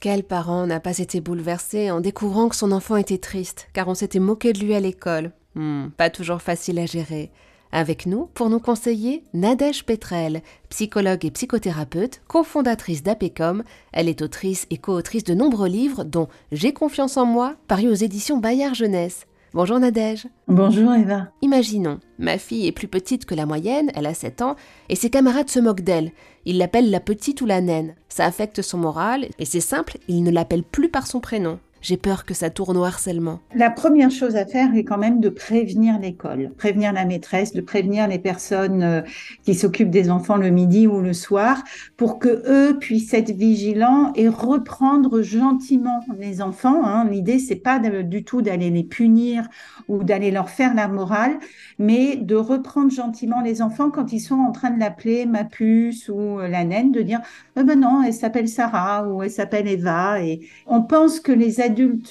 Quel parent n'a pas été bouleversé en découvrant que son enfant était triste, car on s'était moqué de lui à l'école? Hmm, Pas toujours facile à gérer. Avec nous, pour nous conseiller, Nadège Petrel, psychologue et psychothérapeute, cofondatrice d'APECOM. Elle est autrice et co-autrice de nombreux livres, dont J'ai confiance en moi, paru aux éditions Bayard Jeunesse. Bonjour Nadège. Bonjour Eva. Imaginons, ma fille est plus petite que la moyenne, elle a 7 ans, et ses camarades se moquent d'elle. Ils l'appellent la petite ou la naine. Ça affecte son moral, et c'est simple, ils ne l'appellent plus par son prénom. J'ai peur que ça tourne au harcèlement. La première chose à faire est quand même de prévenir l'école, prévenir la maîtresse, de prévenir les personnes euh, qui s'occupent des enfants le midi ou le soir pour que eux puissent être vigilants et reprendre gentiment les enfants. Hein. L'idée, c'est pas du tout d'aller les punir ou d'aller leur faire la morale, mais de reprendre gentiment les enfants quand ils sont en train de l'appeler ma puce ou la naine, de dire eh ben non, elle s'appelle Sarah ou elle s'appelle Eva. Et on pense que les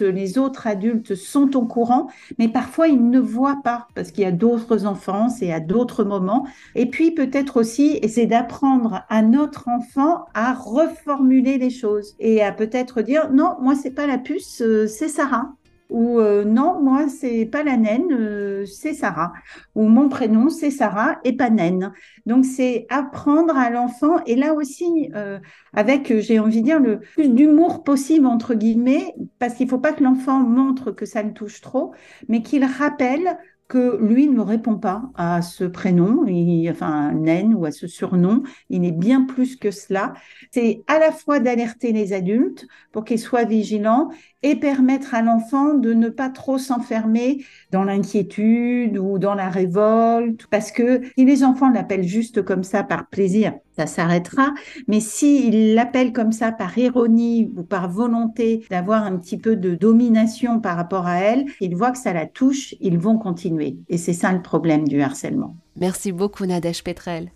les autres adultes sont au courant, mais parfois ils ne voient pas parce qu'il y a d'autres enfants, et à d'autres moments. Et puis peut-être aussi essayer d'apprendre à notre enfant à reformuler les choses et à peut-être dire non, moi c'est pas la puce, euh, c'est Sarah ou euh, non, moi c'est pas la naine, euh, c'est Sarah, ou mon prénom c'est Sarah et pas naine. Donc c'est apprendre à l'enfant et là aussi euh, avec j'ai envie de dire le plus d'humour possible entre guillemets parce qu'il faut pas que l'enfant montre que ça le touche trop, mais qu'il rappelle que lui ne répond pas à ce prénom, il, enfin naine ou à ce surnom, il est bien plus que cela. C'est à la fois d'alerter les adultes pour qu'ils soient vigilants et permettre à l'enfant de ne pas trop s'enfermer dans l'inquiétude ou dans la révolte, parce que si les enfants l'appellent juste comme ça par plaisir, ça s'arrêtera, mais s'ils l'appellent comme ça par ironie ou par volonté d'avoir un petit peu de domination par rapport à elle, ils voient que ça la touche, ils vont continuer. Et c'est ça le problème du harcèlement. Merci beaucoup Nadège Petrel.